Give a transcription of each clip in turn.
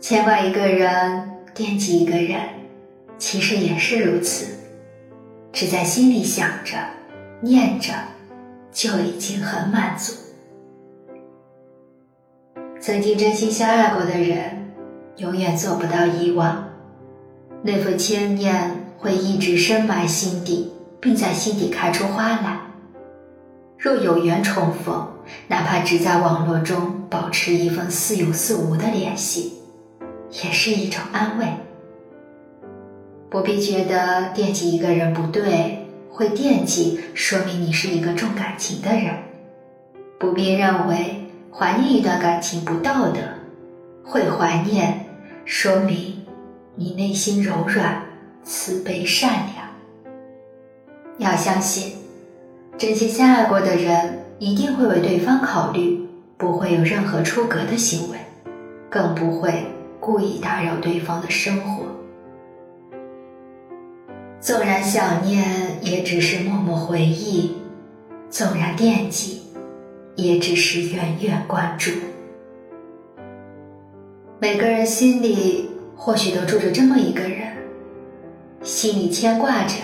牵挂一个人，惦记一个人，其实也是如此，只在心里想着、念着，就已经很满足。曾经真心相爱过的人，永远做不到遗忘，那份牵念会一直深埋心底，并在心底开出花来。若有缘重逢，哪怕只在网络中保持一份似有似无的联系。也是一种安慰，不必觉得惦记一个人不对，会惦记说明你是一个重感情的人；不必认为怀念一段感情不道德，会怀念说明你内心柔软、慈悲、善良。要相信，真心相爱过的人一定会为对方考虑，不会有任何出格的行为，更不会。故意打扰对方的生活，纵然想念，也只是默默回忆；纵然惦记，也只是远远关注。每个人心里或许都住着这么一个人，心里牵挂着，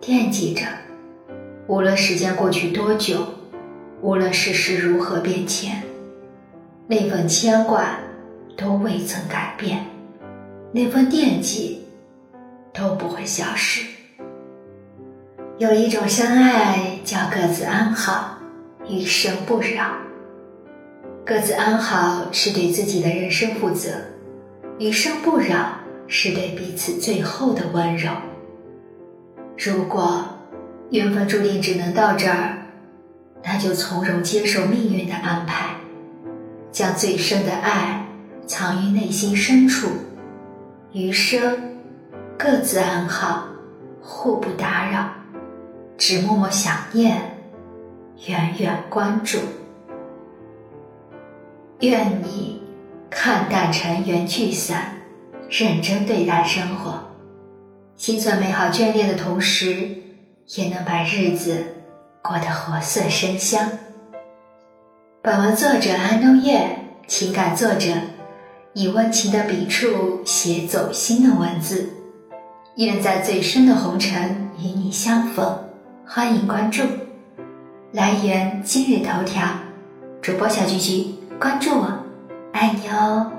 惦记着。无论时间过去多久，无论世事如何变迁，那份牵挂。都未曾改变，那份惦记都不会消失。有一种深爱叫各自安好，余生不扰。各自安好是对自己的人生负责，余生不扰是对彼此最后的温柔。如果缘分注定只能到这儿，那就从容接受命运的安排，将最深的爱。藏于内心深处，余生各自安好，互不打扰，只默默想念，远远关注。愿你看淡尘缘聚散，认真对待生活，心存美好眷恋的同时，也能把日子过得活色生香。本文作者安东月，情感作者。以温情的笔触写走心的文字，愿在最深的红尘与你相逢。欢迎关注，来源今日头条，主播小菊菊，关注我，爱你哦。